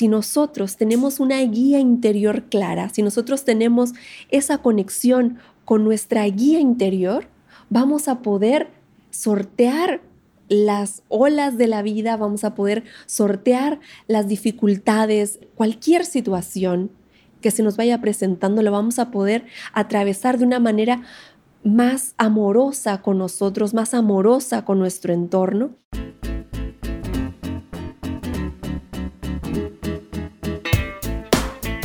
si nosotros tenemos una guía interior clara, si nosotros tenemos esa conexión con nuestra guía interior, vamos a poder sortear las olas de la vida, vamos a poder sortear las dificultades, cualquier situación que se nos vaya presentando, lo vamos a poder atravesar de una manera más amorosa con nosotros, más amorosa con nuestro entorno.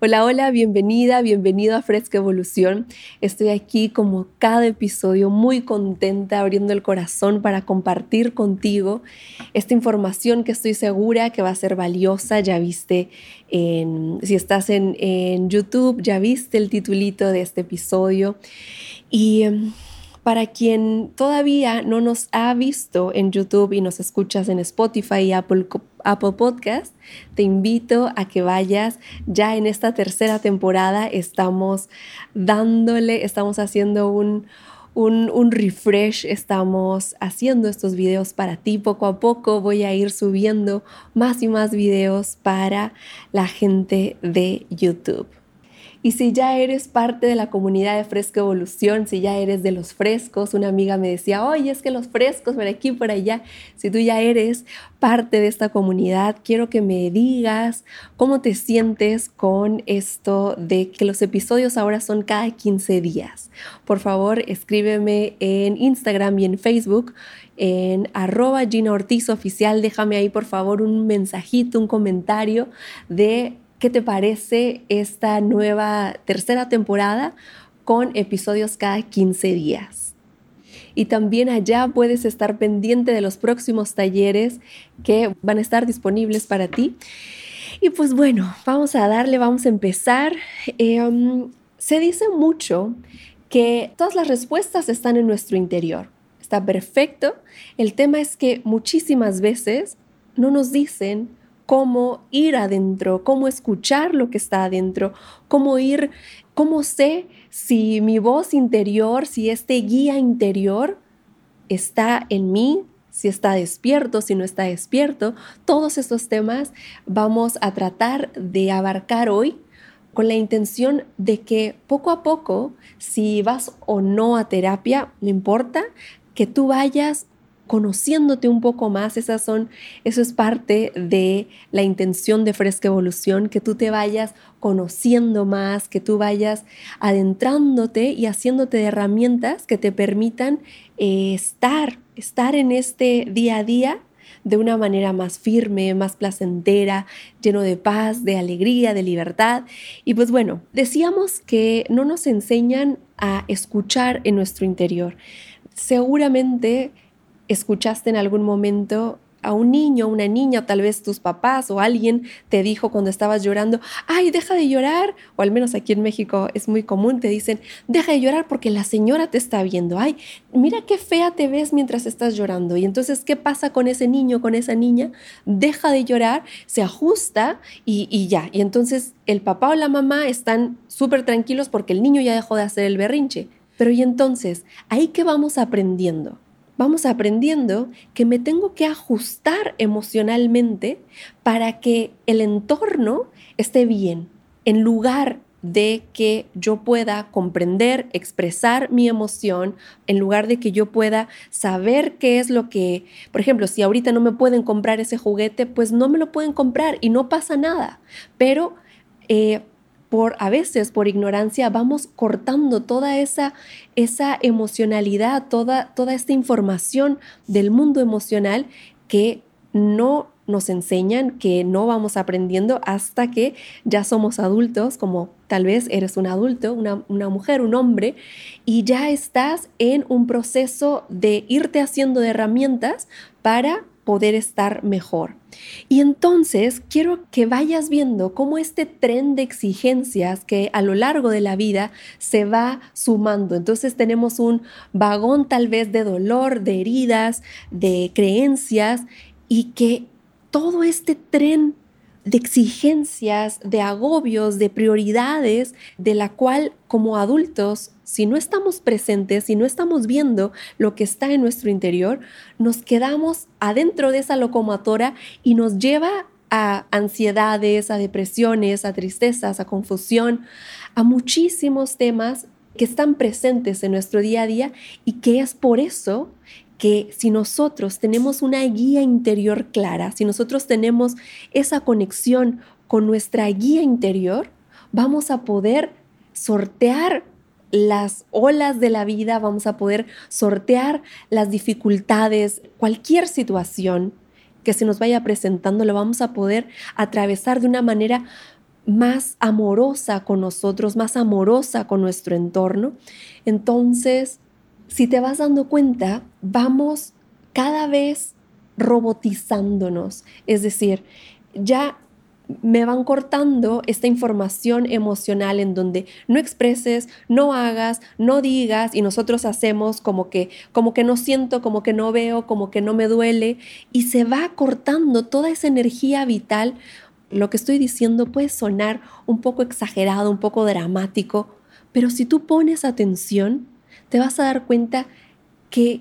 Hola, hola, bienvenida, bienvenido a Fresca Evolución. Estoy aquí como cada episodio muy contenta abriendo el corazón para compartir contigo esta información que estoy segura que va a ser valiosa. Ya viste, en, si estás en, en YouTube, ya viste el titulito de este episodio. Y em, para quien todavía no nos ha visto en YouTube y nos escuchas en Spotify y Apple, Apple Podcast, te invito a que vayas. Ya en esta tercera temporada estamos dándole, estamos haciendo un, un, un, refresh, estamos haciendo estos videos para ti. Poco a poco voy a ir subiendo más y más videos para la gente de YouTube. Y si ya eres parte de la comunidad de Fresco Evolución, si ya eres de los frescos, una amiga me decía, oye, es que los frescos por aquí, por allá, si tú ya eres parte de esta comunidad, quiero que me digas cómo te sientes con esto de que los episodios ahora son cada 15 días. Por favor, escríbeme en Instagram y en Facebook en arroba Gina Ortiz Oficial. Déjame ahí por favor un mensajito, un comentario de ¿Qué te parece esta nueva tercera temporada con episodios cada 15 días? Y también allá puedes estar pendiente de los próximos talleres que van a estar disponibles para ti. Y pues bueno, vamos a darle, vamos a empezar. Em, se dice mucho que todas las respuestas están en nuestro interior. Está perfecto. El tema es que muchísimas veces no nos dicen cómo ir adentro, cómo escuchar lo que está adentro, cómo ir, cómo sé si mi voz interior, si este guía interior está en mí, si está despierto, si no está despierto. Todos estos temas vamos a tratar de abarcar hoy con la intención de que poco a poco, si vas o no a terapia, no importa, que tú vayas conociéndote un poco más. Esas son, eso es parte de la intención de Fresca Evolución, que tú te vayas conociendo más, que tú vayas adentrándote y haciéndote de herramientas que te permitan eh, estar, estar en este día a día de una manera más firme, más placentera, lleno de paz, de alegría, de libertad. Y pues bueno, decíamos que no nos enseñan a escuchar en nuestro interior. Seguramente escuchaste en algún momento a un niño, una niña, tal vez tus papás o alguien te dijo cuando estabas llorando, ay, deja de llorar, o al menos aquí en México es muy común, te dicen, deja de llorar porque la señora te está viendo, ay, mira qué fea te ves mientras estás llorando. Y entonces, ¿qué pasa con ese niño, con esa niña? Deja de llorar, se ajusta y, ya. Y entonces el papá o la mamá están súper tranquilos porque el niño ya dejó de hacer el berrinche. Pero y entonces, ahí que vamos aprendiendo vamos aprendiendo que me tengo que ajustar emocionalmente para que el entorno esté bien, en lugar de que yo pueda comprender, expresar mi emoción, en lugar de que yo pueda saber qué es lo que, por ejemplo, si ahorita no me pueden comprar ese juguete, pues no me lo pueden comprar y no pasa nada. Pero eh, por a veces por ignorancia vamos cortando toda esa, esa emocionalidad, toda, toda esta información del mundo emocional que no nos enseñan, que no vamos aprendiendo hasta que ya somos adultos, como tal vez eres un adulto, una, una, mujer, un hombre, y ya estás en un proceso de irte haciendo de herramientas para poder estar mejor. Y entonces quiero que vayas viendo cómo este tren de exigencias que a lo largo de la vida se va sumando. Entonces tenemos un vagón tal vez de dolor, de heridas, de creencias y que todo este tren de exigencias, de agobios, de prioridades, de la cual como adultos, si no estamos presentes, si no estamos viendo lo que está en nuestro interior, nos quedamos adentro de esa locomotora y nos lleva a ansiedades, a depresiones, a tristezas, a confusión, a muchísimos temas que están presentes en nuestro día a día y que es por eso que si nosotros tenemos una guía interior clara, si nosotros tenemos esa conexión con nuestra guía interior, vamos a poder sortear las olas de la vida, vamos a poder sortear las dificultades, cualquier situación que se nos vaya presentando, lo vamos a poder atravesar de una manera más amorosa con nosotros, más amorosa con nuestro entorno. Entonces, si te vas dando cuenta, vamos cada vez robotizándonos. Es decir, ya me van cortando esta información emocional en donde no expreses, no hagas, no digas y nosotros hacemos como que como que no siento, como que no veo, como que no me duele y se va cortando toda esa energía vital. Lo que estoy diciendo puede sonar un poco exagerado, un poco dramático, pero si tú pones atención, te vas a dar cuenta que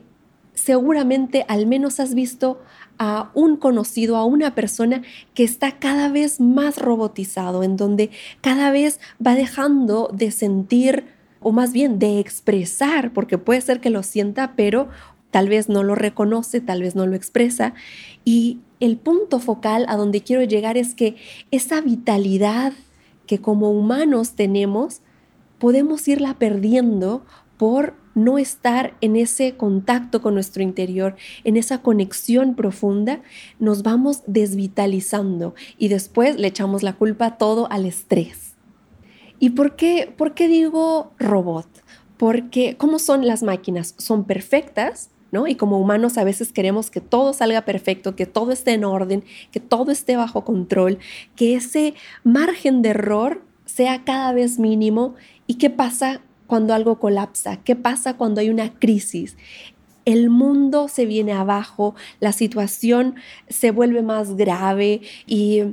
seguramente al menos has visto a un conocido, a una persona que está cada vez más robotizado, en donde cada vez va dejando de sentir, o más bien de expresar, porque puede ser que lo sienta, pero tal vez no lo reconoce, tal vez no lo expresa. Y el punto focal a donde quiero llegar es que esa vitalidad que como humanos tenemos, podemos irla perdiendo por no estar en ese contacto con nuestro interior, en esa conexión profunda, nos vamos desvitalizando y después le echamos la culpa todo al estrés. ¿Y por qué, por qué digo robot? Porque, ¿cómo son las máquinas? Son perfectas, ¿no? Y como humanos a veces queremos que todo salga perfecto, que todo esté en orden, que todo esté bajo control, que ese margen de error sea cada vez mínimo. ¿Y qué pasa cuando algo colapsa? ¿Qué pasa cuando hay una crisis? El mundo se viene abajo, la situación se vuelve más grave y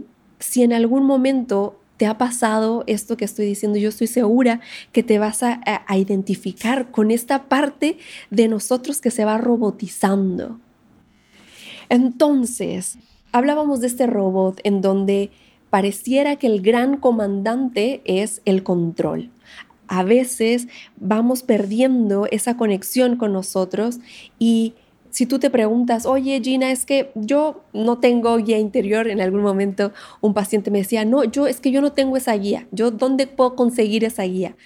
si en algún momento te ha pasado esto que estoy diciendo, yo estoy segura que te vas a, a, identificar con esta parte de nosotros que se va robotizando. Entonces, hablábamos de este robot en donde pareciera que el gran comandante es el control a veces vamos perdiendo esa conexión con nosotros y si tú te preguntas, oye Gina, es que yo no tengo guía interior, en algún momento un paciente me decía, no, yo es que yo no tengo esa guía, yo dónde puedo conseguir esa guía.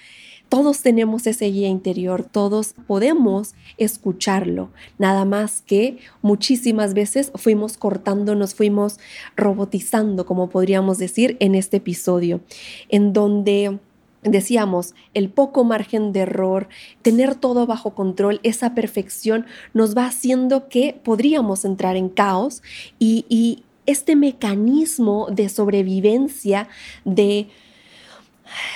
Todos tenemos ese guía interior, todos podemos escucharlo, nada más que muchísimas veces fuimos cortando, nos fuimos robotizando, como podríamos decir en este episodio, en donde decíamos, el poco margen de error, tener todo bajo control, esa perfección nos va haciendo que podríamos entrar en caos y, este mecanismo de sobrevivencia, de,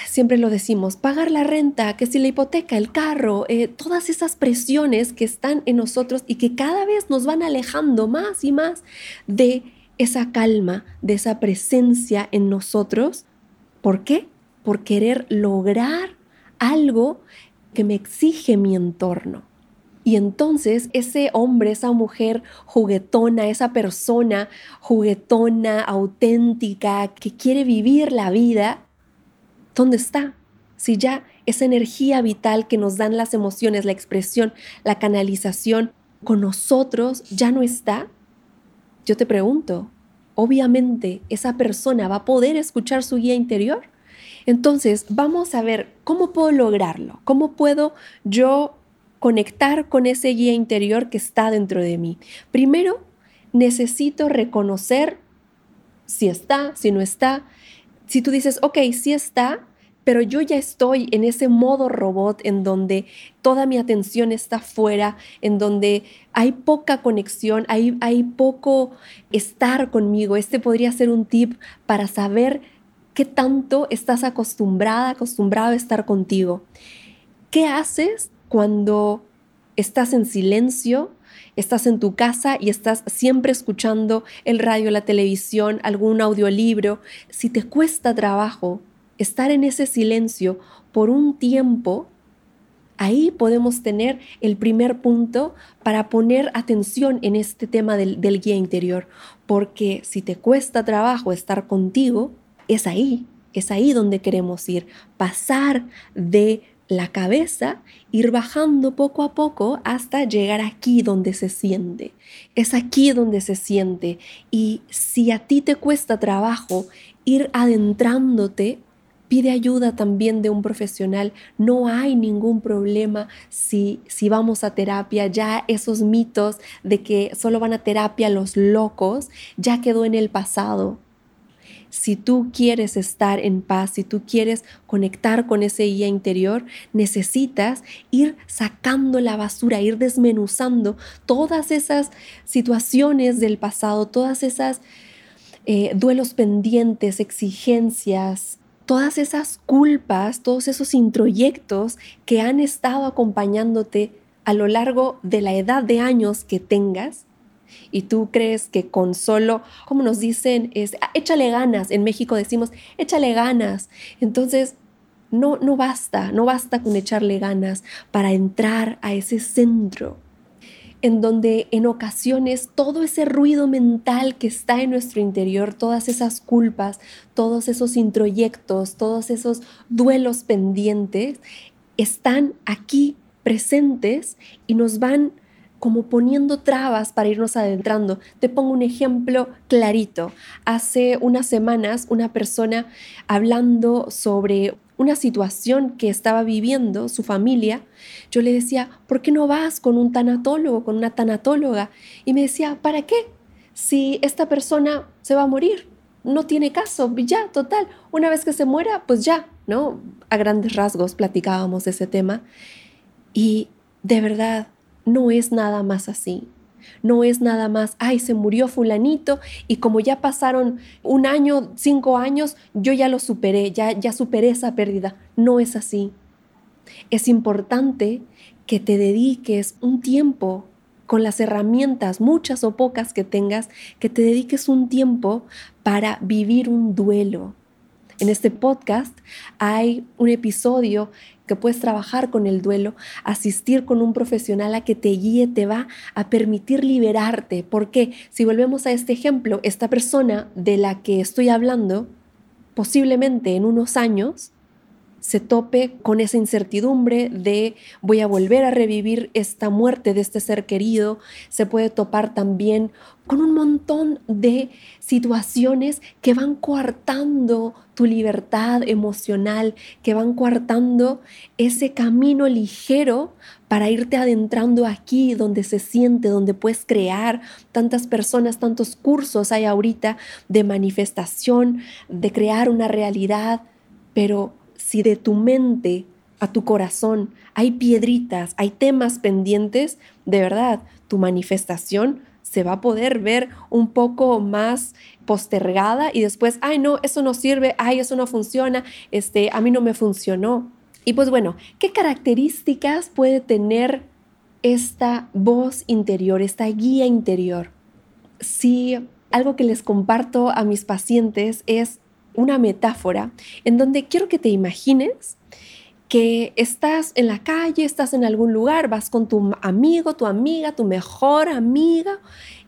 siempre lo decimos, pagar la renta, que si la hipoteca, el carro, eh, todas esas presiones que están en nosotros y que cada vez nos van alejando más y más de esa calma, de esa presencia en nosotros. ¿Por qué? Por querer lograr algo que me exige mi entorno. Y entonces ese hombre, esa mujer juguetona, esa persona juguetona, auténtica, que quiere vivir la vida, ¿dónde está? Si ya esa energía vital que nos dan las emociones, la expresión, la canalización con nosotros ya no está, yo te pregunto, obviamente esa persona va a poder escuchar su guía interior. Entonces, vamos a ver cómo puedo lograrlo, cómo puedo yo conectar con ese guía interior que está dentro de mí. Primero, necesito reconocer si está, si no está. Si tú dices, ok, si está, pero yo ya estoy en ese modo robot en donde toda mi atención está fuera, en donde hay poca conexión, hay, hay poco estar conmigo. Este podría ser un tip para saber qué tanto estás acostumbrada, acostumbrado a estar contigo. ¿Qué haces cuando estás en silencio? Estás en tu casa y estás siempre escuchando el radio, la televisión, algún audiolibro. Si te cuesta trabajo estar en ese silencio por un tiempo, ahí podemos tener el primer punto para poner atención en este tema del, guía interior, porque si te cuesta trabajo estar contigo, es ahí, es ahí donde queremos ir, pasar de la cabeza, ir bajando poco a poco hasta llegar aquí donde se siente. Es aquí donde se siente. Y si a ti te cuesta trabajo ir adentrándote pide ayuda también de un profesional. No hay ningún problema si, si vamos a terapia. Ya esos mitos de que solo van a terapia los locos ya quedó en el pasado. Si tú quieres estar en paz, si tú quieres conectar con ese guía interior, necesitas ir sacando la basura, ir desmenuzando todas esas situaciones del pasado, todas esas eh, duelos pendientes, exigencias, todas esas culpas, todos esos introyectos que han estado acompañándote a lo largo de la edad de años que tengas, y tú crees que con solo, como nos dicen, es ah, échale ganas. En México decimos, échale ganas. Entonces, no, no basta, no basta con echarle ganas para entrar a ese centro en donde en ocasiones todo ese ruido mental que está en nuestro interior, todas esas culpas, todos esos introyectos, todos esos duelos pendientes, están aquí presentes y nos van como poniendo trabas para irnos adentrando. Te pongo un ejemplo clarito. Hace unas semanas una persona hablando sobre una situación que estaba viviendo su familia, yo le decía, ¿por qué no vas con un tanatólogo, con una tanatóloga? Y me decía, ¿para qué? Si esta persona se va a morir, no tiene caso, ya, total, una vez que se muera, pues ya, ¿no? A grandes rasgos platicábamos ese tema. Y de verdad, no es nada más así. No es nada más, ay, se murió fulanito y como ya pasaron un año, cinco años, yo ya lo superé, ya, ya superé esa pérdida. No es así. Es importante que te dediques un tiempo con las herramientas, muchas o pocas que tengas, que te dediques un tiempo para vivir un duelo. En este podcast hay un episodio que puedes trabajar con el duelo, asistir con un profesional a que te guíe, te va a permitir liberarte. Porque si volvemos a este ejemplo, esta persona de la que estoy hablando, posiblemente en unos años, se tope con esa incertidumbre de voy a volver a revivir esta muerte de este ser querido, se puede topar también con un montón de situaciones que van coartando tu libertad emocional, que van coartando ese camino ligero para irte adentrando aquí donde se siente, donde puedes crear. Tantas personas, tantos cursos hay ahorita de manifestación, de crear una realidad, pero si de tu mente a tu corazón hay piedritas, hay temas pendientes, de verdad, tu manifestación se va a poder ver un poco más postergada y después, ay no, eso no sirve, ay eso no funciona, este, a mí no me funcionó. Y pues bueno, ¿qué características puede tener esta voz interior, esta guía interior? Si algo que les comparto a mis pacientes es una metáfora en donde quiero que te imagines que estás en la calle, estás en algún lugar, vas con tu amigo, tu amiga, tu mejor amiga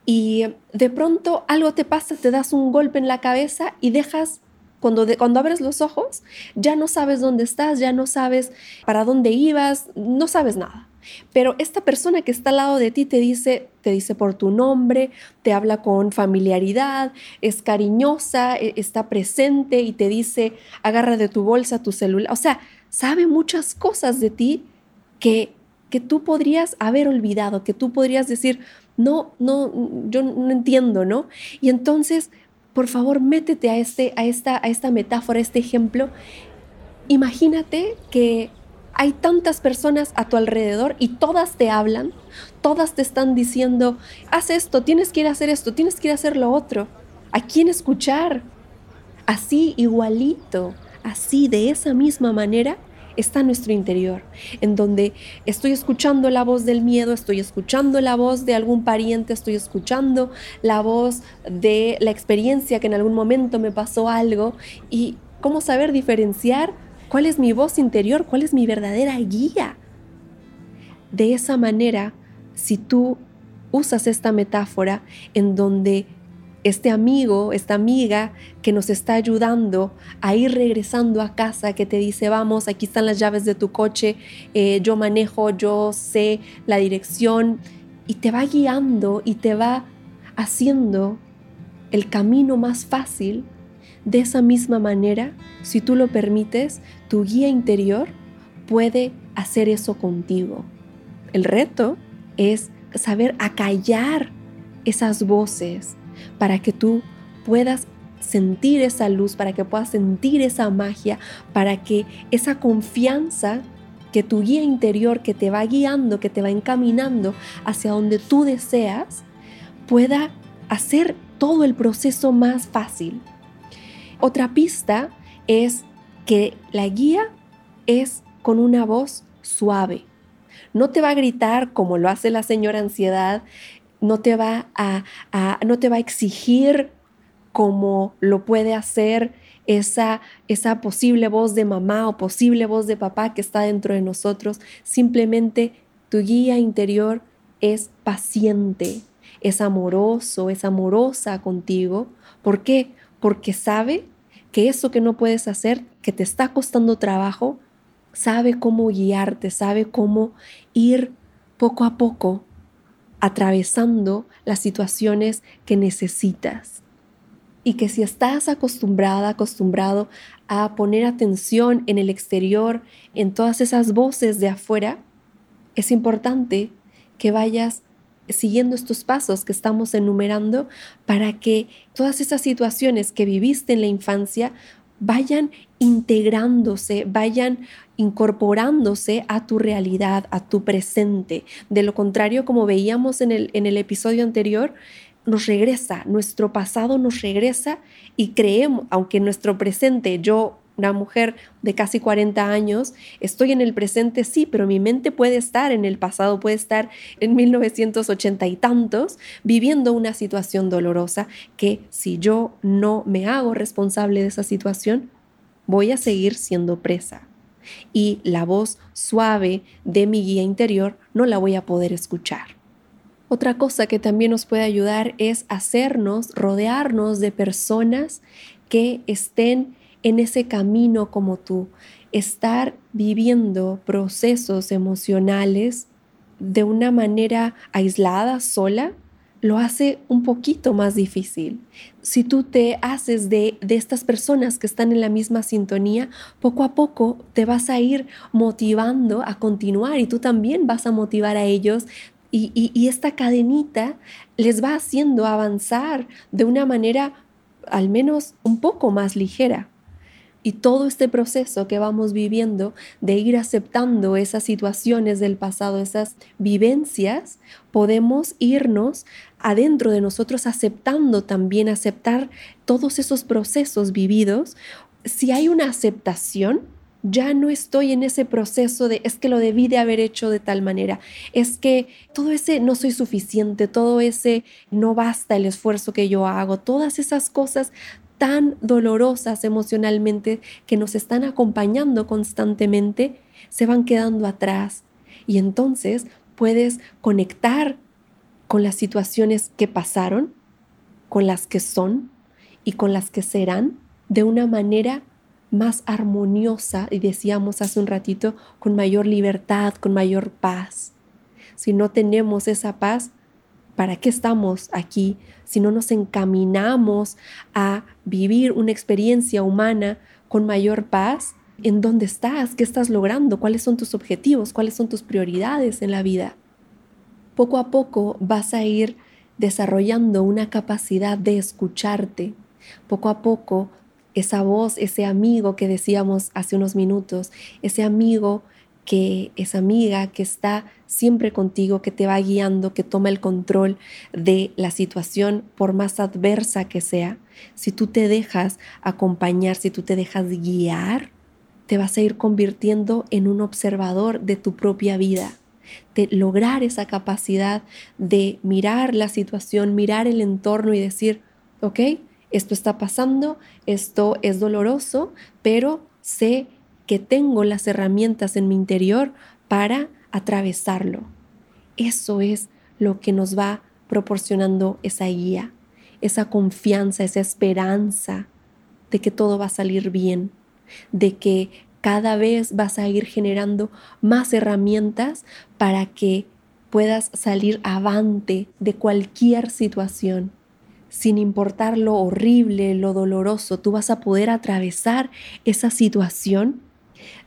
y de pronto algo te pasa, te das un golpe en la cabeza y dejas, cuando, cuando abres los ojos, ya no sabes dónde estás, ya no sabes para dónde ibas, no sabes nada. Pero esta persona que está al lado de ti te dice, te dice por tu nombre, te habla con familiaridad, es cariñosa, e, está presente y te dice, agarra de tu bolsa tu celular. O sea, sabe muchas cosas de ti que, que tú podrías haber olvidado, que tú podrías decir, no, no, yo no entiendo, ¿no? Y entonces, por favor, métete a, este, a, esta, a esta metáfora, a este ejemplo Imagínate que hay tantas personas a tu alrededor y todas te hablan, todas te están diciendo, haz esto, tienes que ir a hacer esto, tienes que ir a hacer lo otro. ¿A quién escuchar? Así, igualito, así, de esa misma manera, está nuestro interior, en donde estoy escuchando la voz del miedo, estoy escuchando la voz de algún pariente, estoy escuchando la voz de la experiencia que en algún momento me pasó algo y cómo saber diferenciar cuál es mi voz interior, cuál es mi verdadera guía. De esa manera, si tú usas esta metáfora en donde este amigo, esta amiga que nos está ayudando a ir regresando a casa, que te dice, vamos, aquí están las llaves de tu coche, eh, yo manejo, yo sé la dirección, y te va guiando y te va haciendo el camino más fácil. De esa misma manera, si tú lo permites, tu guía interior puede hacer eso contigo. El reto es saber acallar esas voces, para que tú puedas sentir esa luz, para que puedas sentir esa magia, para que esa confianza que tu guía interior que te va guiando, que te va encaminando hacia donde tú deseas, pueda hacer todo el proceso más fácil. Otra pista es que la guía es con una voz suave. No te va a gritar como lo hace la señora ansiedad, no te va a, no te va a exigir como lo puede hacer esa, esa posible voz de mamá o posible voz de papá que está dentro de nosotros. Simplemente tu guía interior es paciente, es amoroso, es amorosa contigo. ¿Por qué? Porque sabe que eso que no puedes hacer, que te está costando trabajo, sabe cómo guiarte, sabe cómo ir poco a poco atravesando las situaciones que necesitas. Y que si estás acostumbrada, acostumbrado a poner atención en el exterior, en todas esas voces de afuera, es importante que vayas siguiendo estos pasos que estamos enumerando para que todas esas situaciones que viviste en la infancia vayan integrándose, vayan incorporándose a tu realidad, a tu presente. De lo contrario, como veíamos en el, en el episodio anterior, nos regresa, nuestro pasado nos regresa y creemos, aunque nuestro presente, yo una mujer de casi 40 años, estoy en el presente, sí, pero mi mente puede estar en el pasado, puede estar en 1980 y tantos, viviendo una situación dolorosa que si yo no me hago responsable de esa situación, voy a seguir siendo presa. Y la voz suave de mi guía interior no la voy a poder escuchar. Otra cosa que también nos puede ayudar es hacernos, rodearnos de personas que estén en ese camino como tú, estar viviendo procesos emocionales de una manera aislada, sola, lo hace un poquito más difícil. Si tú te haces de, de, estas personas que están en la misma sintonía, poco a poco te vas a ir motivando a continuar y tú también vas a motivar a ellos. Y, y esta cadenita les va haciendo avanzar de una manera al menos un poco más ligera. Y todo este proceso que vamos viviendo de ir aceptando esas situaciones del pasado, esas vivencias, podemos irnos adentro de nosotros aceptando también, aceptar todos esos procesos vividos. Si hay una aceptación, ya no estoy en ese proceso de es que lo debí de haber hecho de tal manera, es que todo ese no soy suficiente, todo ese no basta el esfuerzo que yo hago, todas esas cosas tan dolorosas emocionalmente que nos están acompañando constantemente, se van quedando atrás. Y entonces puedes conectar con las situaciones que pasaron, con las que son y con las que serán de una manera más armoniosa y decíamos hace un ratito, con mayor libertad, con mayor paz. Si no tenemos esa paz, ¿para qué estamos aquí? Si no nos encaminamos a vivir una experiencia humana con mayor paz, ¿en dónde estás? ¿Qué estás logrando? ¿Cuáles son tus objetivos? ¿Cuáles son tus prioridades en la vida? Poco a poco vas a ir desarrollando una capacidad de escucharte. Poco a poco esa voz, ese amigo que decíamos hace unos minutos, ese amigo que es amiga, que está siempre contigo, que te va guiando, que toma el control de la situación por más adversa que sea. Si tú te dejas acompañar, si tú te dejas guiar, te vas a ir convirtiendo en un observador de tu propia vida, de lograr esa capacidad de mirar la situación, mirar el entorno y decir, ok, esto está pasando, esto es doloroso, pero sé que tengo las herramientas en mi interior para atravesarlo. Eso es lo que nos va proporcionando esa guía, esa confianza, esa esperanza de que todo va a salir bien, de que cada vez vas a ir generando más herramientas para que puedas salir avante de cualquier situación. Sin importar lo horrible, lo doloroso, tú vas a poder atravesar esa situación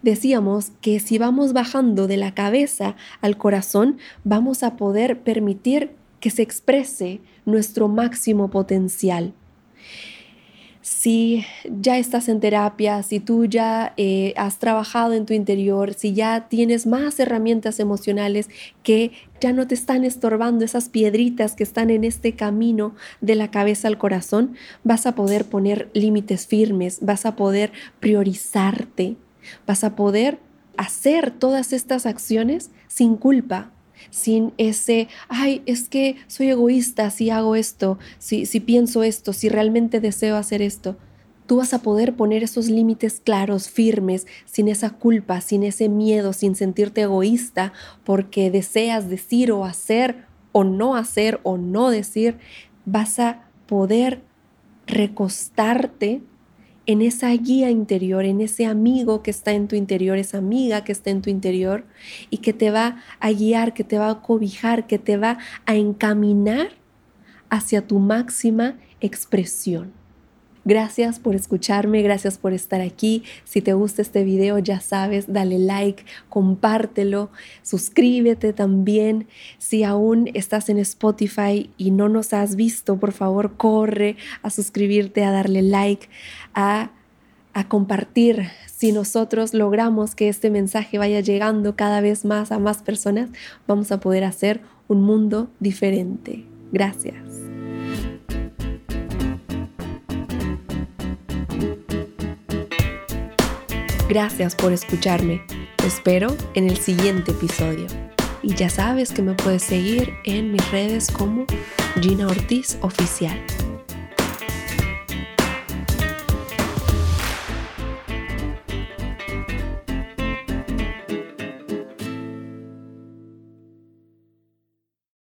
Decíamos que si vamos bajando de la cabeza al corazón, vamos a poder permitir que se exprese nuestro máximo potencial. Si ya estás en terapia, si tú ya eh, has trabajado en tu interior, si ya tienes más herramientas emocionales que ya no te están estorbando esas piedritas que están en este camino de la cabeza al corazón, vas a poder poner límites firmes, vas a poder priorizarte, Vas a poder hacer todas estas acciones sin culpa, sin ese, ay, es que soy egoísta si hago esto, si, si pienso esto, si realmente deseo hacer esto. Tú vas a poder poner esos límites claros, firmes, sin esa culpa, sin ese miedo, sin sentirte egoísta porque deseas decir o hacer o no hacer o no decir. Vas a poder recostarte en esa guía interior, en ese amigo que está en tu interior, esa amiga que está en tu interior y que te va a guiar, que te va a cobijar, que te va a encaminar hacia tu máxima expresión. Gracias por escucharme, gracias por estar aquí. Si te gusta este video, ya sabes, dale like, compártelo, suscríbete también. Si aún estás en Spotify y no nos has visto, por favor, corre a suscribirte, a darle like, a, compartir. Si nosotros logramos que este mensaje vaya llegando cada vez más a más personas, vamos a poder hacer un mundo diferente. Gracias. Gracias por escucharme. Te espero en el siguiente episodio. Y ya sabes que me puedes seguir en mis redes como Gina Ortiz Oficial.